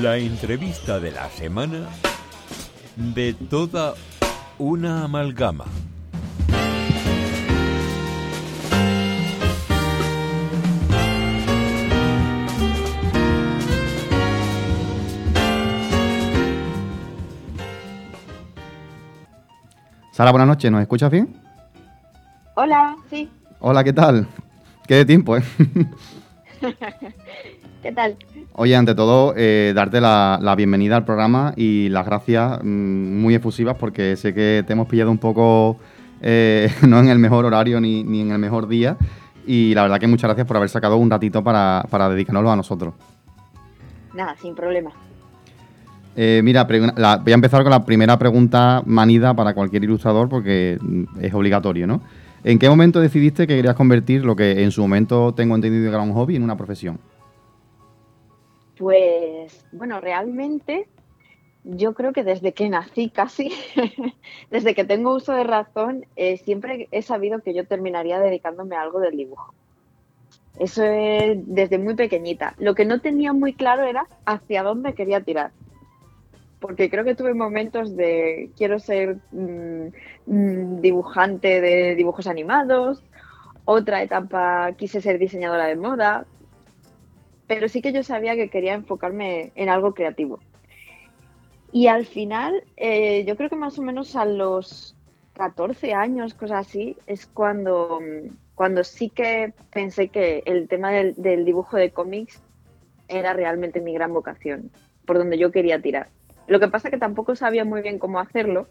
La entrevista de la semana de toda una amalgama. Sara, buenas noches, ¿nos escuchas bien? Hola, sí. Hola, ¿qué tal? Qué de tiempo, ¿eh? ¿Qué tal? Oye, ante todo, eh, darte la, la bienvenida al programa y las gracias mm, muy efusivas porque sé que te hemos pillado un poco eh, no en el mejor horario ni, ni en el mejor día y la verdad que muchas gracias por haber sacado un ratito para, para dedicárnoslo a nosotros. Nada, sin problema. Eh, mira, la- voy a empezar con la primera pregunta manida para cualquier ilustrador porque mm, es obligatorio, ¿no? ¿En qué momento decidiste que querías convertir lo que en su momento tengo entendido que era un hobby en una profesión? Pues, bueno, realmente yo creo que desde que nací casi, desde que tengo uso de razón, eh, siempre he sabido que yo terminaría dedicándome a algo del dibujo. Eso es desde muy pequeñita. Lo que no tenía muy claro era hacia dónde quería tirar. Porque creo que tuve momentos de quiero ser mm, mm, dibujante de dibujos animados, otra etapa quise ser diseñadora de moda, pero sí que yo sabía que quería enfocarme en algo creativo. Y al final, eh, yo creo que más o menos a los 14 años, cosas así, es cuando, cuando sí que pensé que el tema del, del dibujo de cómics era realmente mi gran vocación, por donde yo quería tirar. Lo que pasa que tampoco sabía muy bien cómo hacerlo.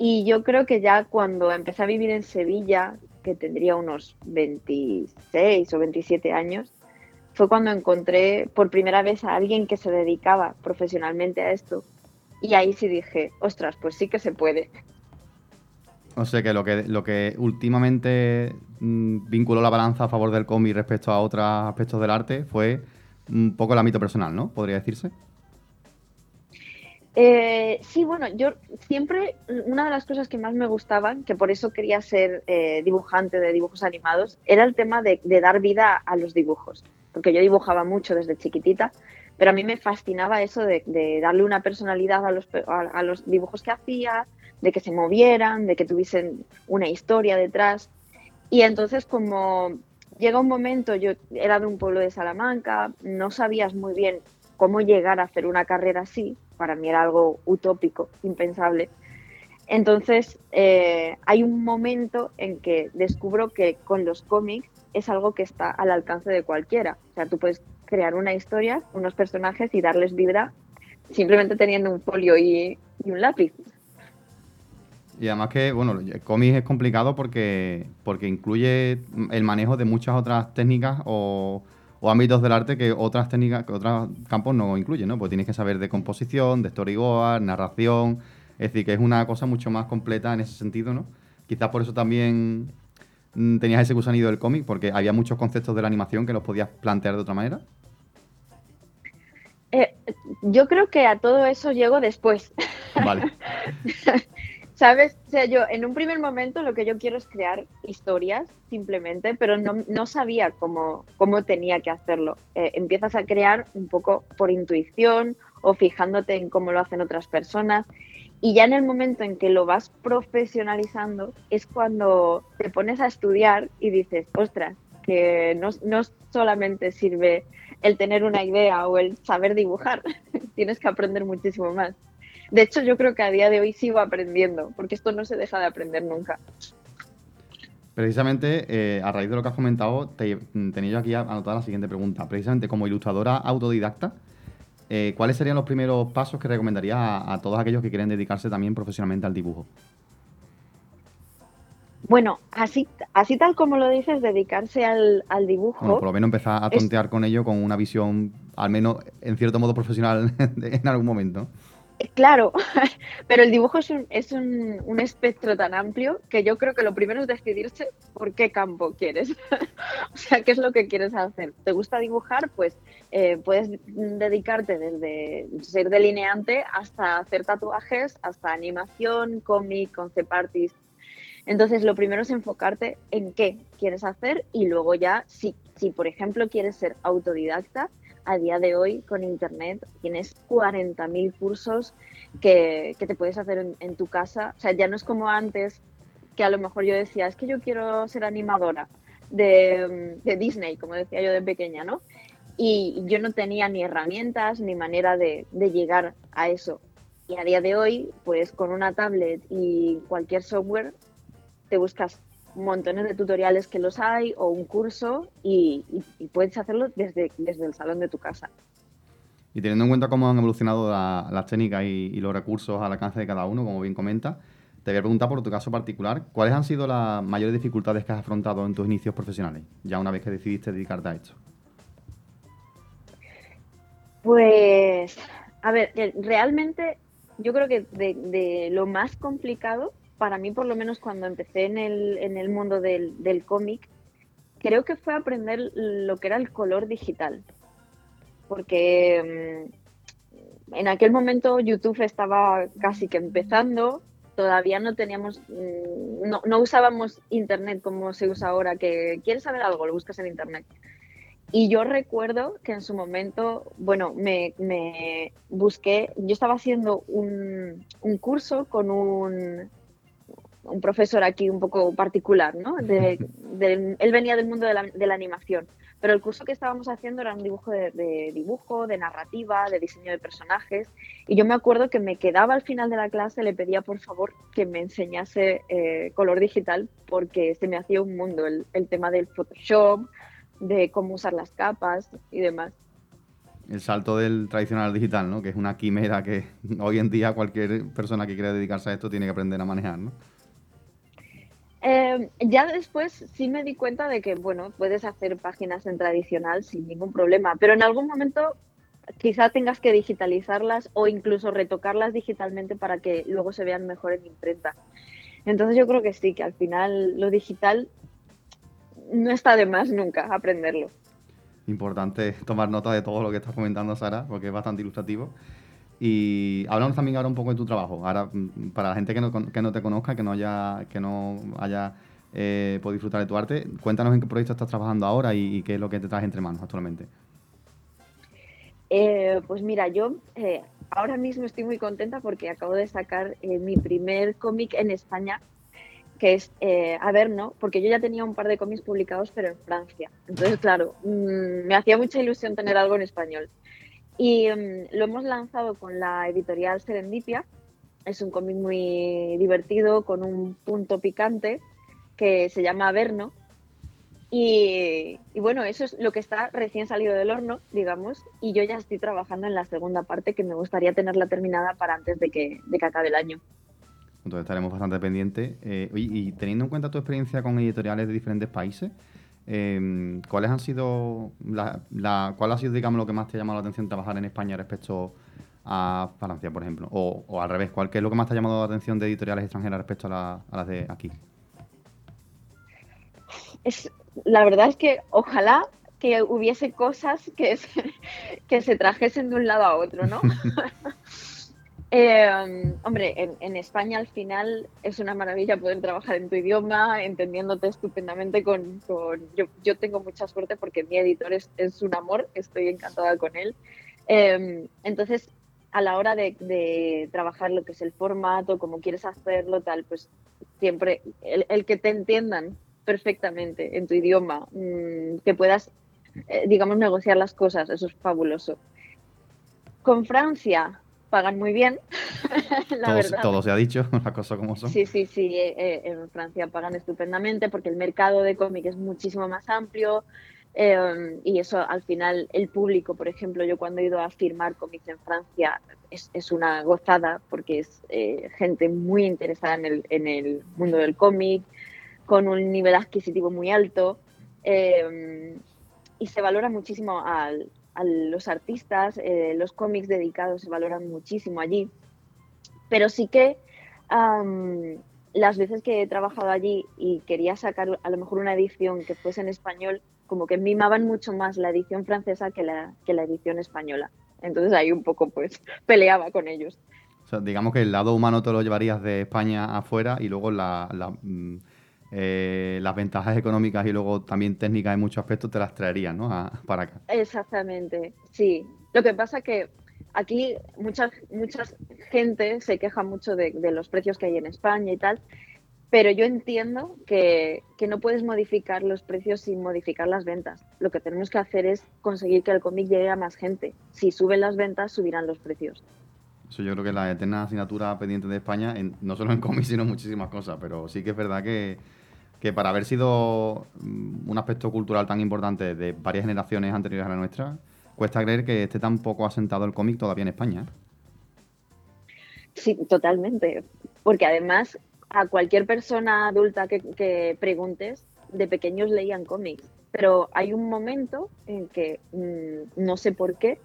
Y yo creo que ya cuando empecé a vivir en Sevilla, que tendría unos 26 o 27 años, fue cuando encontré por primera vez a alguien que se dedicaba profesionalmente a esto. Y ahí sí dije, ostras, pues sí que se puede. O sea que lo que, lo que últimamente mm, vinculó la balanza a favor del cómic respecto a otros aspectos del arte fue un poco el ámbito personal, ¿no? Podría decirse. Eh, sí, bueno, yo siempre, una de las cosas que más me gustaban, que por eso quería ser eh, dibujante de dibujos animados, era el tema de, de dar vida a los dibujos. Porque yo dibujaba mucho desde chiquitita, pero a mí me fascinaba eso de, darle una personalidad a los dibujos que hacía, de que se movieran, de que tuviesen una historia detrás. Y entonces como llega un momento, yo era de un pueblo de Salamanca, no sabías muy bien cómo llegar a hacer una carrera así, para mí era algo utópico, impensable. Entonces, eh, hay un momento en que descubro que con los cómics es algo que está al alcance de cualquiera. O sea, tú puedes crear una historia, unos personajes y darles vida simplemente teniendo un folio y, un lápiz. Y además que, bueno, el cómic es complicado porque, porque incluye el manejo de muchas otras técnicas o, o ámbitos del arte que otras técnicas, que otros campos no incluyen, ¿no? Pues tienes que saber de composición, de storyboard, narración. Es decir, que es una cosa mucho más completa en ese sentido, ¿no? Quizás por eso también tenías ese gusanillo del cómic, porque había muchos conceptos de la animación que los podías plantear de otra manera. Eh, yo creo que a todo eso llego después. Vale. ¿Sabes? O sea, yo en un primer momento lo que yo quiero es crear historias, simplemente, pero no, no sabía cómo, cómo tenía que hacerlo. Eh, empiezas a crear un poco por intuición o fijándote en cómo lo hacen otras personas. Y ya en el momento en que lo vas profesionalizando es cuando te pones a estudiar y dices, ostras, que no, no solamente sirve el tener una idea o el saber dibujar, tienes que aprender muchísimo más. De hecho, yo creo que a día de hoy sigo aprendiendo, porque esto no se deja de aprender nunca. Precisamente, eh, a raíz de lo que has comentado, te, tenía yo aquí anotada la siguiente pregunta. Precisamente, como ilustradora autodidacta, eh, ¿cuáles serían los primeros pasos que recomendarías a, a todos aquellos que quieren dedicarse también profesionalmente al dibujo? Bueno, así, así tal como lo dices, dedicarse al, al dibujo. Bueno, por lo menos empezar a Es- tontear con ello con una visión, al menos en cierto modo profesional en algún momento. Claro, pero el dibujo es, un, es un, espectro tan amplio que yo creo que lo primero es decidirse por qué campo quieres. o sea, qué es lo que quieres hacer. ¿Te gusta dibujar? Pues eh, puedes dedicarte desde ser delineante hasta hacer tatuajes, hasta animación, cómic, concept artist. Entonces, lo primero es enfocarte en qué quieres hacer y luego ya, si, si por ejemplo quieres ser autodidacta, a día de hoy con Internet tienes 40.000 cursos que, te puedes hacer en, tu casa. O sea, ya no es como antes que a lo mejor yo decía, es que yo quiero ser animadora de, Disney, como decía yo de pequeña, ¿no? Y yo no tenía ni herramientas ni manera de, de llegar a eso. Y a día de hoy, pues con una tablet y cualquier software, te buscas montones de tutoriales que los hay o un curso y, puedes hacerlo desde, desde el salón de tu casa. Y teniendo en cuenta cómo han evolucionado las técnicas y, los recursos al alcance de cada uno, como bien comenta, te voy a preguntar por tu caso particular, ¿cuáles han sido las mayores dificultades que has afrontado en tus inicios profesionales, ya una vez que decidiste dedicarte a esto? Pues, a ver, realmente yo creo que de lo más complicado para mí, por lo menos cuando empecé en el, en el mundo del, del cómic, creo que fue aprender lo que era el color digital. Porque mm, en aquel momento YouTube estaba casi que empezando, todavía no teníamos, mm, no, no, usábamos Internet como se usa ahora, que quieres saber algo, lo buscas en Internet. Y yo recuerdo que en su momento, bueno, me, me busqué, yo estaba haciendo un, un curso con un, un profesor aquí un poco particular, ¿no? él venía del mundo de la, animación, pero el curso que estábamos haciendo era un dibujo de, dibujo, de narrativa, de diseño de personajes, y yo me acuerdo que me quedaba al final de la clase, le pedía por favor que me enseñase eh, color digital, porque se me hacía un mundo el, el tema del Photoshop, de cómo usar las capas y demás el salto del tradicional al digital, ¿no? Que es una quimera que hoy en día cualquier persona que quiera dedicarse a esto tiene que aprender a manejar, ¿no? Eh, ya después sí me di cuenta de que, bueno, puedes hacer páginas en tradicional sin ningún problema, pero en algún momento quizá tengas que digitalizarlas o incluso retocarlas digitalmente para que luego se vean mejor en imprenta. Entonces yo creo que sí, que al final lo digital no está de más nunca aprenderlo. Importante tomar nota de todo lo que estás comentando, Sara, porque es bastante ilustrativo. Y hablamos también ahora un poco de tu trabajo. Ahora, mm, para la gente que no, que no te conozca, que no haya, que no haya eh, podido disfrutar de tu arte, cuéntanos en qué proyecto estás trabajando ahora y, qué es lo que te traes entre manos actualmente. Eh, pues mira, yo eh, ahora mismo estoy muy contenta porque acabo de sacar mi primer cómic en España, que es A ver, ¿no? Porque yo ya tenía un par de cómics publicados, pero en Francia. Entonces, claro, mm, me hacía mucha ilusión tener algo en español. Y mm, lo hemos lanzado con la editorial Serendipia. Es un cómic muy divertido, con un punto picante, que se llama Averno. Y, bueno, eso es lo que está recién salido del horno, digamos, y yo ya estoy trabajando en la segunda parte que me gustaría tenerla terminada para antes de que, de que acabe el año. Entonces estaremos bastante pendientes. Eh, y teniendo en cuenta tu experiencia con editoriales de diferentes países, Em, ¿Cuáles han sido la, cuál ha sido, digamos, lo que más te ha llamado la atención trabajar en España respecto a Francia, por ejemplo? O, al revés, ¿cuál qué es lo que más te ha llamado la atención de editoriales extranjeras respecto a, las de aquí? Es, la verdad es que ojalá que hubiese cosas que que se trajesen de un lado a otro, ¿no? Eh, hombre, en, España al final es una maravilla poder trabajar en tu idioma, entendiéndote estupendamente con... yo, tengo mucha suerte porque mi editor es, un amor, estoy encantada con él. Em, entonces, a la hora de, trabajar lo que es el formato, cómo quieres hacerlo, tal, pues siempre el, que te entiendan perfectamente en tu idioma, mm, que puedas, eh, digamos, negociar las cosas, eso es fabuloso. Con Francia, pagan muy bien, la todo, verdad. Todo se ha dicho, las cosas como son. Sí, sí, sí, eh, eh, en Francia pagan estupendamente porque el mercado de cómic es muchísimo más amplio em, y eso al final el público, por ejemplo, yo cuando he ido a firmar cómics en Francia es, es una gozada porque es eh, gente muy interesada en el, en el mundo del cómic, con un nivel adquisitivo muy alto em, y se valora muchísimo al, a los artistas, eh, los cómics dedicados se valoran muchísimo allí, pero sí que las veces que he trabajado allí y quería sacar a lo mejor una edición que fuese en español, como que mimaban mucho más la edición francesa que la, que la edición española. Entonces ahí un poco pues peleaba con ellos. O sea, digamos que el lado humano te lo llevarías de España afuera y luego la, eh, las ventajas económicas y luego también técnicas en muchos aspectos te las traerían, ¿no? para acá. Exactamente, sí. Lo que pasa que aquí mucha, mucha gente se queja mucho de, los precios que hay en España y tal, pero yo entiendo que, que, no puedes modificar los precios sin modificar las ventas. Lo que tenemos que hacer es conseguir que el cómic llegue a más gente. Si suben las ventas, subirán los precios. Eso yo creo que es la eterna asignatura pendiente de España, no solo en cómics, sino en muchísimas cosas. Pero sí que es verdad que, que para haber sido mm, un aspecto cultural tan importante de varias generaciones anteriores a la nuestra, cuesta creer que esté tan poco asentado el cómic todavía en España. Sí, totalmente. Porque además a cualquier persona adulta que, preguntes, de pequeños leían cómics. Pero hay un momento en que, mm, no sé por qué,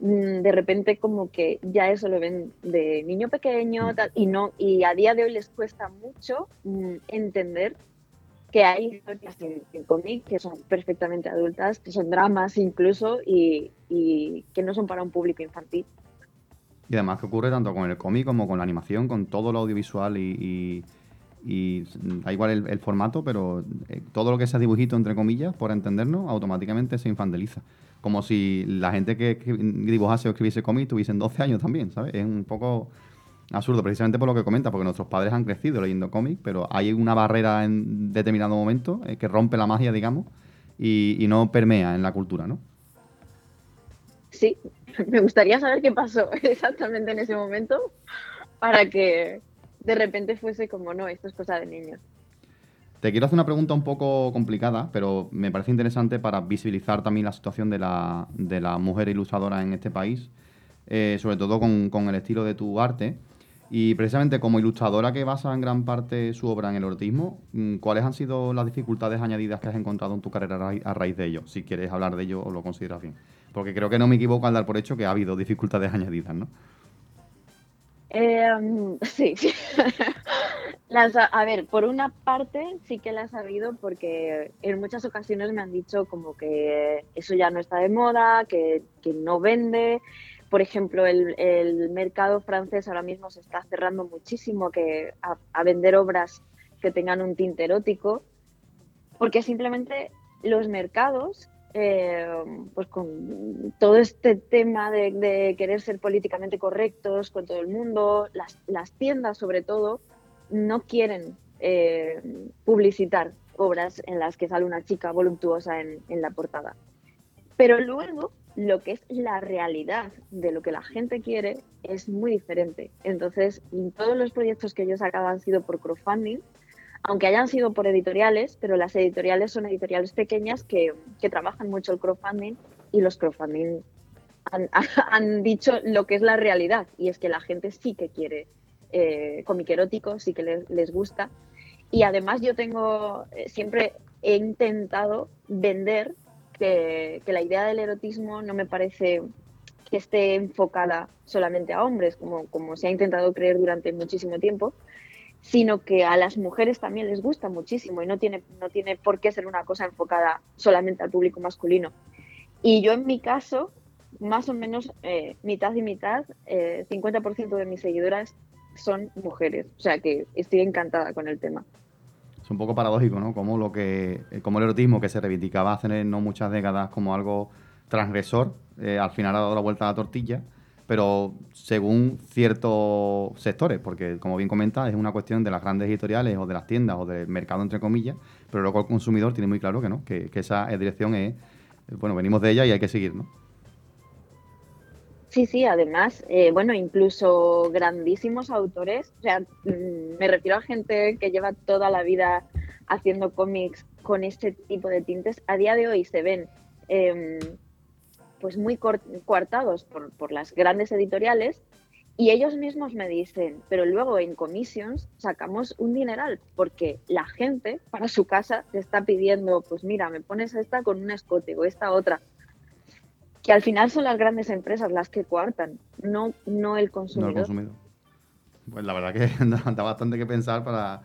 mm, de repente como que ya eso lo ven de niño pequeño y no y a día de hoy les cuesta mucho entender que hay historias en, cómic que son perfectamente adultas, que son dramas incluso y, que no son para un público infantil. Y además que ocurre tanto con el cómic como con la animación, con todo lo audiovisual y, da igual el, formato, pero eh, todo lo que sea dibujito, entre comillas, por entendernos, automáticamente se infantiliza. Como si la gente que dibujase o escribiese cómic tuviesen 12 años también, ¿sabes? Es un poco absurdo, precisamente por lo que comenta, porque nuestros padres han crecido leyendo cómics, pero hay una barrera en determinado momento eh, que rompe la magia, digamos, y, no permea en la cultura, ¿no? Sí, me gustaría saber qué pasó exactamente en ese momento para que de repente fuese como, no, esto es cosa de niños. Te quiero hacer una pregunta un poco complicada, pero me parece interesante para visibilizar también la situación de la, de la mujer ilustradora en este país, eh, sobre todo con, con, el estilo de tu arte. Y precisamente como ilustradora que basa en gran parte su obra en el autismo, mm, ¿cuáles han sido las dificultades añadidas que has encontrado en tu carrera a raíz de ello? Si quieres hablar de ello o lo consideras bien. Porque creo que no me equivoco al dar por hecho que ha habido dificultades añadidas, ¿no? Em, sí. a ver, por una parte sí que las ha habido porque en muchas ocasiones me han dicho como que eso ya no está de moda, que no vende, por ejemplo, el, mercado francés ahora mismo se está cerrando muchísimo que a, vender obras que tengan un tinte erótico, porque simplemente los mercados, eh, pues con todo este tema de, querer ser políticamente correctos con todo el mundo, las, tiendas sobre todo, no quieren eh, publicitar obras en las que sale una chica voluptuosa en la portada. Pero luego lo que es la realidad de lo que la gente quiere es muy diferente. Entonces, todos los proyectos que yo sacaba han sido por crowdfunding, aunque hayan sido por editoriales, pero las editoriales son editoriales pequeñas que, trabajan mucho el crowdfunding y los crowdfunding han, dicho lo que es la realidad y es que la gente sí que quiere eh, cómic erótico, sí que les, les gusta. Y además yo tengo, eh, siempre he intentado vender que, la idea del erotismo no me parece que esté enfocada solamente a hombres, como, como se ha intentado creer durante muchísimo tiempo, sino que a las mujeres también les gusta muchísimo y no tiene, no tiene por qué ser una cosa enfocada solamente al público masculino. Y yo en mi caso, más o menos eh, mitad y mitad, 50% eh, de mis seguidoras son mujeres, o sea que estoy encantada con el tema es un poco paradójico, ¿no? Como lo que, eh, como el erotismo que se reivindicaba hace no muchas décadas como algo transgresor, eh, al final ha dado la vuelta a la tortilla, pero según ciertos sectores, porque como bien comenta, es una cuestión de las grandes editoriales o de las tiendas o del mercado entre comillas, pero luego el consumidor tiene muy claro que no, que, esa dirección es, bueno, venimos de ella y hay que seguir, ¿no? Sí, sí, además, eh, bueno, incluso grandísimos autores, o sea, mm, me refiero a gente que lleva toda la vida haciendo cómics con este tipo de tintes, a día de hoy se ven em, pues muy coartados por, por, las grandes editoriales y ellos mismos me dicen, pero luego en commissions sacamos un dineral porque la gente para su casa te está pidiendo, pues mira, me pones esta con un escote o esta otra que al final son las grandes empresas las que coartan, no, no el consumidor. No el consumidor. Pues la verdad que da, bastante que pensar para,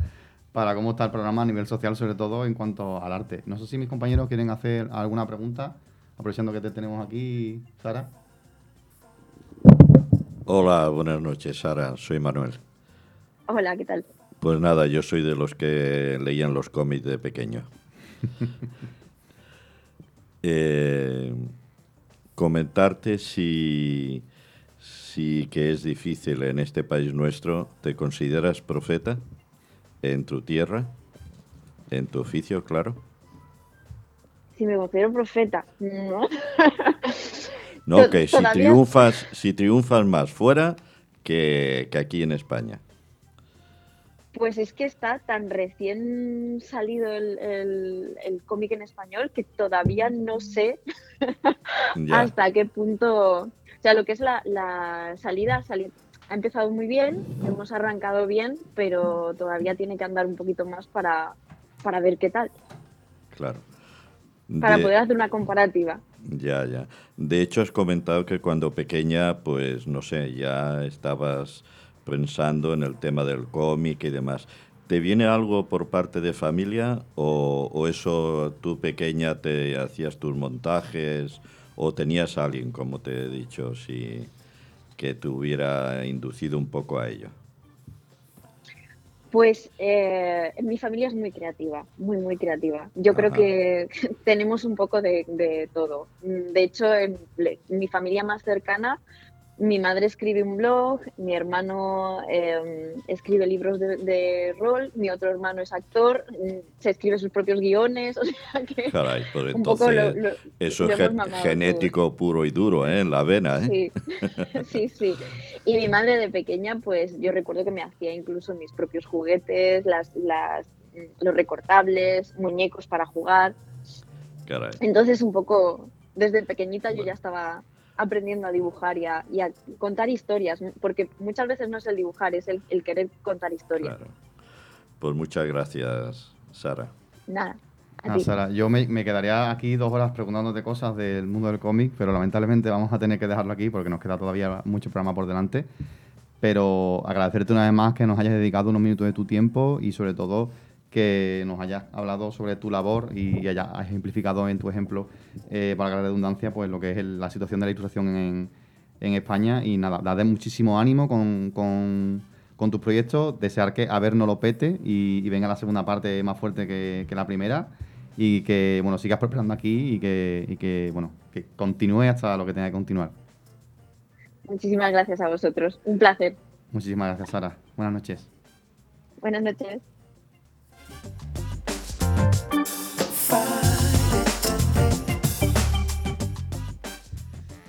para cómo está el programa a nivel social, sobre todo en cuanto al arte. No sé si mis compañeros quieren hacer alguna pregunta, aprovechando que te tenemos aquí, Sara. Hola, buenas noches, Sara. Soy Manuel. Hola, ¿qué tal? Pues nada, yo soy de los que leían los cómics de pequeño. Eh, comentarte si, si que es difícil en este país nuestro, ¿te consideras profeta en tu tierra, en tu oficio, claro? Si me considero profeta, no. No, que si triunfas, si triunfas más fuera que, que aquí en España. Pues es que está tan recién salido el, cómic en español que todavía no sé hasta qué punto. O sea, lo que es la, salida ha, empezado muy bien, hemos arrancado bien, pero todavía tiene que andar un poquito más para, para ver qué tal. Claro. Para poder hacer una comparativa. Ya, ya. De hecho, has comentado que cuando pequeña, pues no sé, ya estabas pensando en el tema del cómic y demás. ¿Te viene algo por parte de familia o, eso tú pequeña te hacías tus montajes o tenías a alguien, como te he dicho, si, que te hubiera inducido un poco a ello? Pues eh, mi familia es muy creativa, muy, muy creativa. Yo creo que tenemos un poco de, todo. De hecho, en mi familia más cercana mi madre escribe un blog, mi hermano em, escribe libros de, rol, mi otro hermano es actor, mm, se escribe sus propios guiones, o sea que... Caray, entonces eso es genético puro y duro, ¿eh? En la vena, ¿eh? Sí. sí, sí. Y mi madre de pequeña, pues yo recuerdo que me hacía incluso mis propios juguetes, las, las, los recortables, muñecos para jugar. Caray. Entonces un poco, desde pequeñita yo ya estaba aprendiendo a dibujar y a, contar historias, porque muchas veces no es el dibujar, es el, querer contar historias. Pues muchas gracias, Sara. Nada. Sara, yo me, quedaría aquí dos horas preguntándote cosas del mundo del cómic, pero lamentablemente vamos a tener que dejarlo aquí porque nos queda todavía mucho programa por delante. Pero agradecerte una vez más que nos hayas dedicado unos minutos de tu tiempo y sobre todo que nos hayas hablado sobre tu labor y hayas ejemplificado en tu ejemplo, eh, para la redundancia, pues lo que es la situación de la ilustración en, en España. Y nada, date muchísimo ánimo con, con, tus proyectos, desear que a ver no lo pete y, venga la segunda parte más fuerte que, la primera y que bueno sigas prosperando aquí y que, y que bueno que continúe hasta lo que tenga que continuar. Muchísimas gracias a vosotros, un placer. Muchísimas gracias, Sara. Buenas noches. Buenas noches.